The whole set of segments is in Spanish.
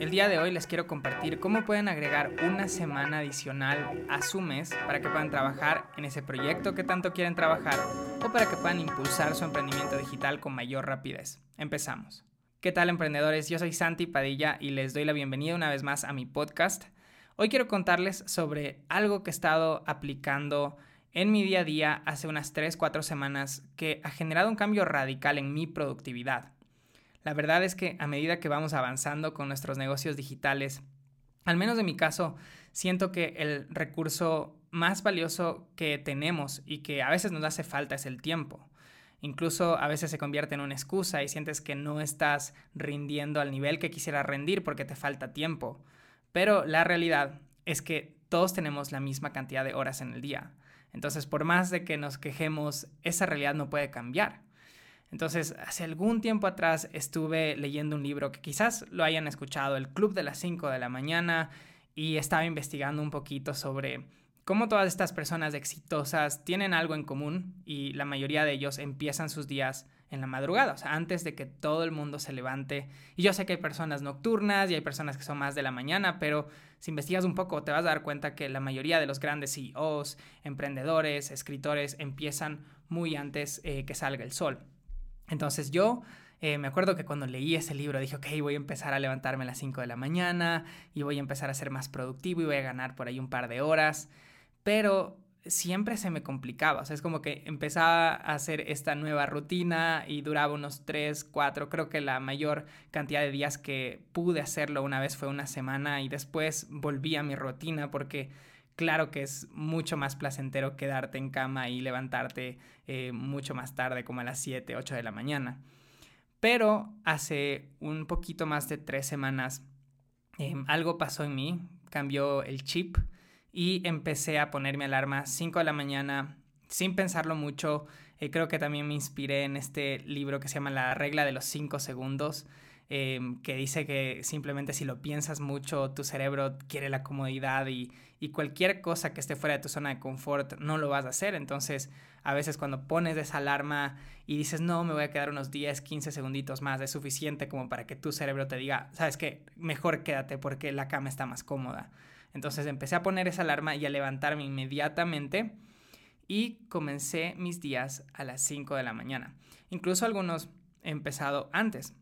El día de hoy les quiero compartir cómo pueden agregar una semana adicional a su mes para que puedan trabajar en ese proyecto que tanto quieren trabajar o para que puedan impulsar su emprendimiento digital con mayor rapidez. Empezamos. ¿Qué tal emprendedores? Yo soy Santi Padilla y les doy la bienvenida una vez más a mi podcast. Hoy quiero contarles sobre algo que he estado aplicando en mi día a día hace unas 3-4 semanas que ha generado un cambio radical en mi productividad. La verdad es que a medida que vamos avanzando con nuestros negocios digitales, al menos en mi caso, siento que el recurso más valioso que tenemos y que a veces nos hace falta es el tiempo. Incluso a veces se convierte en una excusa y sientes que no estás rindiendo al nivel que quisieras rendir porque te falta tiempo. Pero la realidad es que todos tenemos la misma cantidad de horas en el día. Entonces, por más de que nos quejemos, esa realidad no puede cambiar. Entonces, hace algún tiempo atrás estuve leyendo un libro que quizás lo hayan escuchado, El Club de las 5 de la mañana, y estaba investigando un poquito sobre cómo todas estas personas exitosas tienen algo en común y la mayoría de ellos empiezan sus días en la madrugada, o sea, antes de que todo el mundo se levante. Y yo sé que hay personas nocturnas y hay personas que son más de la mañana, pero si investigas un poco te vas a dar cuenta que la mayoría de los grandes CEOs, emprendedores, escritores empiezan muy antes eh, que salga el sol. Entonces yo eh, me acuerdo que cuando leí ese libro dije, ok, voy a empezar a levantarme a las 5 de la mañana y voy a empezar a ser más productivo y voy a ganar por ahí un par de horas, pero siempre se me complicaba, o sea, es como que empezaba a hacer esta nueva rutina y duraba unos 3, 4, creo que la mayor cantidad de días que pude hacerlo una vez fue una semana y después volví a mi rutina porque claro que es mucho más placentero quedarte en cama y levantarte eh, mucho más tarde, como a las 7, 8 de la mañana. Pero hace un poquito más de tres semanas em, algo pasó en mí, cambió el chip y empecé a ponerme alarma 5 de la mañana sin pensarlo mucho. Eh, creo que también me inspiré en este libro que se llama La regla de los 5 segundos Em, que dice que simplemente si lo piensas mucho, tu cerebro quiere la comodidad y, y, cualquier cosa que esté fuera de tu zona de confort no lo vas a hacer. Entonces, a veces cuando pones esa alarma y dices, no, me voy a quedar unos 10, 15 segunditos más, es suficiente como para que tu cerebro te diga, sabes que mejor quédate porque la cama está más cómoda. Entonces empecé a poner esa alarma y a levantarme inmediatamente y comencé mis días a las 5 de la mañana. Incluso algunos he empezado antes.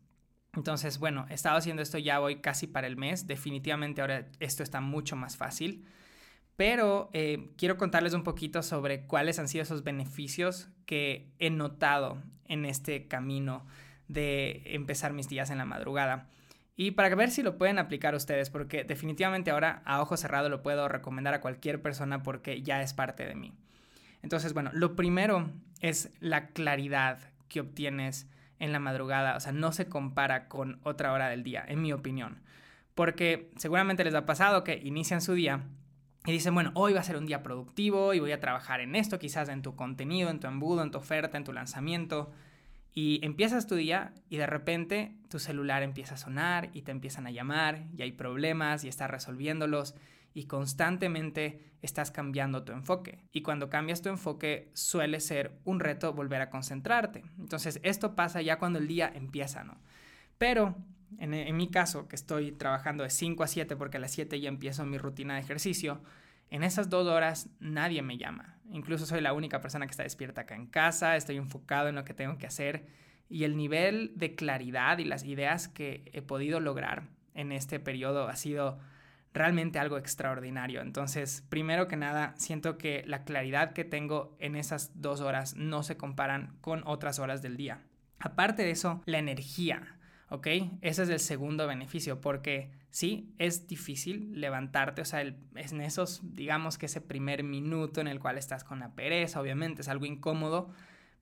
Entonces, bueno, he estado haciendo esto ya voy casi para el mes. Definitivamente ahora esto está mucho más fácil. Pero eh, quiero contarles un poquito sobre cuáles han sido esos beneficios que he notado en este camino de empezar mis días en la madrugada. Y para ver si lo pueden aplicar ustedes, porque definitivamente ahora a ojo cerrado lo puedo recomendar a cualquier persona porque ya es parte de mí. Entonces, bueno, lo primero es la claridad que obtienes en la madrugada, o sea, no se compara con otra hora del día, en mi opinión. Porque seguramente les ha pasado que inician su día y dicen, bueno, hoy va a ser un día productivo y voy a trabajar en esto, quizás en tu contenido, en tu embudo, en tu oferta, en tu lanzamiento. Y empiezas tu día y de repente tu celular empieza a sonar y te empiezan a llamar y hay problemas y estás resolviéndolos y constantemente estás cambiando tu enfoque. Y cuando cambias tu enfoque suele ser un reto volver a concentrarte. Entonces esto pasa ya cuando el día empieza, ¿no? Pero en, mi caso, que estoy trabajando de 5 a 7 porque a las 7 ya empiezo mi rutina de ejercicio, en esas dos horas nadie me llama. Incluso soy la única persona que está despierta acá en casa, estoy enfocado en lo que tengo que hacer y el nivel de claridad y las ideas que he podido lograr en este periodo ha sido realmente algo extraordinario. Entonces, primero que nada, siento que la claridad que tengo en esas dos horas no se comparan con otras horas del día. Aparte de eso, la energía, ¿ok? Ese es el segundo beneficio, porque sí, es difícil levantarte, o sea, es en esos, digamos que ese primer minuto en el cual estás con la pereza, obviamente es algo incómodo,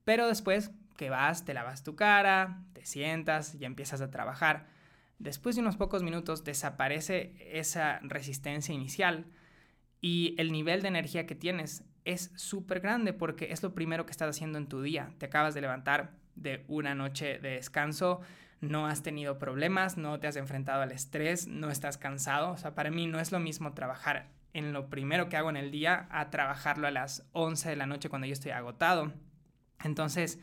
pero después que vas, te lavas tu cara, te sientas, y empiezas a trabajar Después de unos pocos minutos desaparece esa resistencia inicial y el nivel de energía que tienes es súper grande porque es lo primero que estás haciendo en tu día. Te acabas de levantar de una noche de descanso, no has tenido problemas, no te has enfrentado al estrés, no estás cansado. O sea, para mí no es lo mismo trabajar en lo primero que hago en el día a trabajarlo a las 11 de la noche cuando yo estoy agotado. Entonces,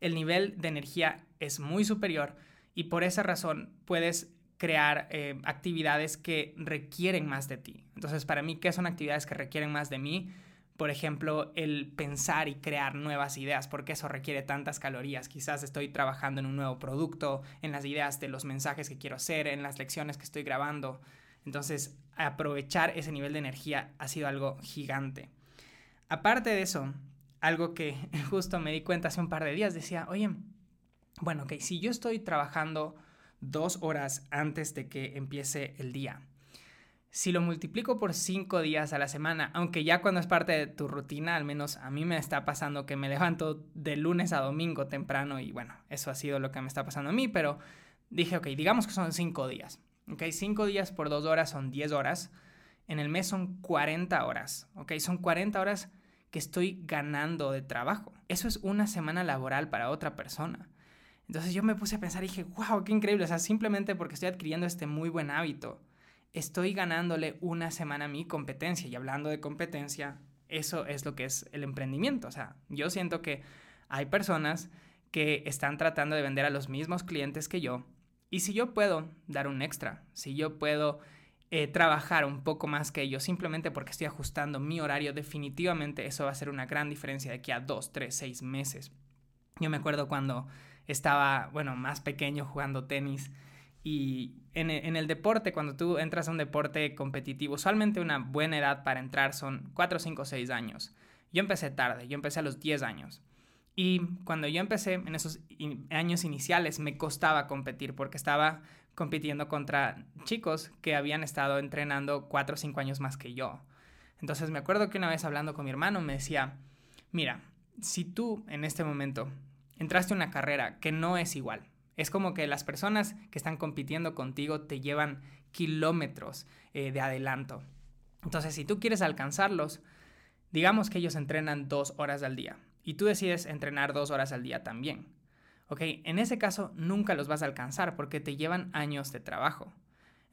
el nivel de energía es muy superior y por esa razón puedes crear eh, actividades que requieren más de ti. Entonces, para mí, ¿qué son actividades que requieren más de mí? Por ejemplo, el pensar y crear nuevas ideas, porque eso requiere tantas calorías. Quizás estoy trabajando en un nuevo producto, en las ideas de los mensajes que quiero hacer, en las lecciones que estoy grabando. Entonces, aprovechar ese nivel de energía ha sido algo gigante. Aparte de eso, algo que justo me di cuenta hace un par de días, decía, oye, bueno, ok, si yo estoy trabajando dos horas antes de que empiece el día, si lo multiplico por cinco días a la semana, aunque ya cuando es parte de tu rutina, al menos a mí me está pasando que me levanto de lunes a domingo temprano y bueno, eso ha sido lo que me está pasando a mí, pero dije, ok, digamos que son cinco días. Ok, cinco días por dos horas son 10 horas. En el mes son 40 horas. Ok, son 40 horas que estoy ganando de trabajo. Eso es una semana laboral para otra persona. Entonces yo me puse a pensar y dije, wow, qué increíble. O sea, simplemente porque estoy adquiriendo este muy buen hábito estoy ganándole una semana a mi competencia. Y hablando de competencia, eso es lo que es el emprendimiento. O sea, yo siento que hay personas que están tratando de vender a los mismos clientes que yo. Y si yo puedo dar un extra, si yo puedo eh, trabajar un poco más que ellos simplemente porque estoy ajustando mi horario, definitivamente eso va a ser una gran diferencia de aquí a dos, tres, seis meses. Yo me acuerdo cuando estaba, bueno, más pequeño jugando tenis y en el, deporte, cuando tú entras a un deporte competitivo, usualmente una buena edad para entrar son 4, 5, 6 años. Yo empecé tarde, yo empecé a los 10 años. Y cuando yo empecé en esos años iniciales me costaba competir porque estaba compitiendo contra chicos que habían estado entrenando 4 o 5 años más que yo. Entonces me acuerdo que una vez hablando con mi hermano me decía, mira, si tú en este momento entraste a una carrera que no es igual, es como que las personas que están compitiendo contigo te llevan kilómetros eh, de adelanto. Entonces, si tú quieres alcanzarlos, digamos que ellos entrenan dos horas al día y tú decides entrenar dos horas al día también. Ok, en ese caso nunca los vas a alcanzar porque te llevan años de trabajo.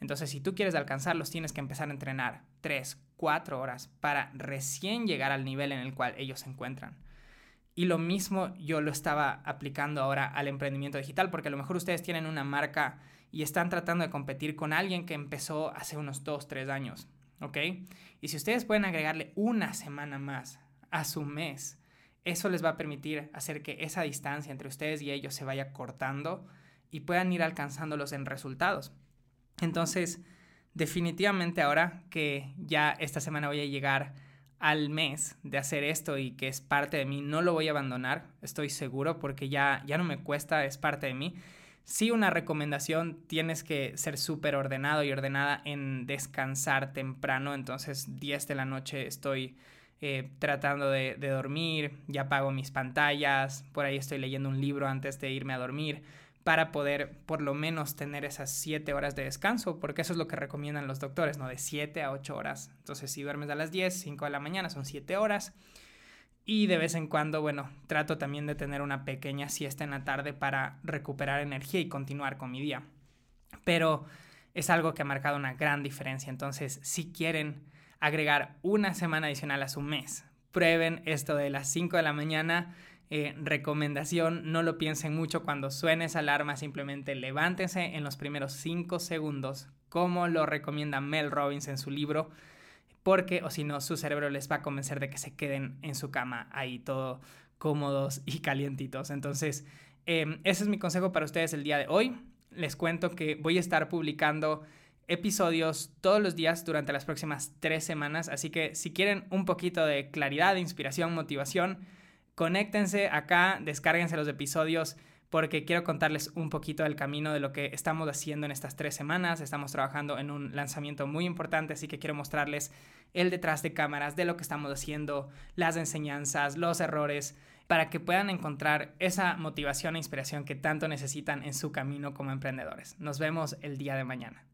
Entonces, si tú quieres alcanzarlos, tienes que empezar a entrenar tres, cuatro horas para recién llegar al nivel en el cual ellos se encuentran. Y lo mismo yo lo estaba aplicando ahora al emprendimiento digital, porque a lo mejor ustedes tienen una marca y están tratando de competir con alguien que empezó hace unos 2, 3 años, ¿ok? Y si ustedes pueden agregarle una semana más a su mes, eso les va a permitir hacer que esa distancia entre ustedes y ellos se vaya cortando y puedan ir alcanzándolos en resultados. Entonces, definitivamente ahora que ya esta semana voy a llegar al mes de hacer esto y que es parte de mí, no lo voy a abandonar, estoy seguro, porque ya, ya no me cuesta, es parte de mí. Sí, una recomendación, tienes que ser súper ordenado y ordenada en descansar temprano, entonces 10 de la noche estoy eh, tratando de, de dormir, ya apago mis pantallas, por ahí estoy leyendo un libro antes de irme a dormir para poder por lo menos tener esas 7 horas de descanso, porque eso es lo que recomiendan los doctores, ¿no? De 7 a 8 horas. Entonces, si duermes a las 10, 5 de la mañana son 7 horas. Y de vez en cuando, bueno, trato también de tener una pequeña siesta en la tarde para recuperar energía y continuar con mi día. Pero es algo que ha marcado una gran diferencia. Entonces, si quieren agregar una semana adicional a su mes, prueben esto de las 5 de la mañana eh, recomendación, no lo piensen mucho cuando suene esa alarma, simplemente levántense en los primeros 5 segundos, como lo recomienda Mel Robbins en su libro, porque o si no, su cerebro les va a convencer de que se queden en su cama ahí todo cómodos y calientitos. Entonces, em, ese es mi consejo para ustedes el día de hoy. Les cuento que voy a estar publicando episodios todos los días durante las próximas tres semanas, así que si quieren un poquito de claridad, inspiración, motivación, conéctense acá, descárguense los episodios porque quiero contarles un poquito del camino de lo que estamos haciendo en estas tres semanas. Estamos trabajando en un lanzamiento muy importante, así que quiero mostrarles el detrás de cámaras de lo que estamos haciendo, las enseñanzas, los errores, para que puedan encontrar esa motivación e inspiración que tanto necesitan en su camino como emprendedores. Nos vemos el día de mañana.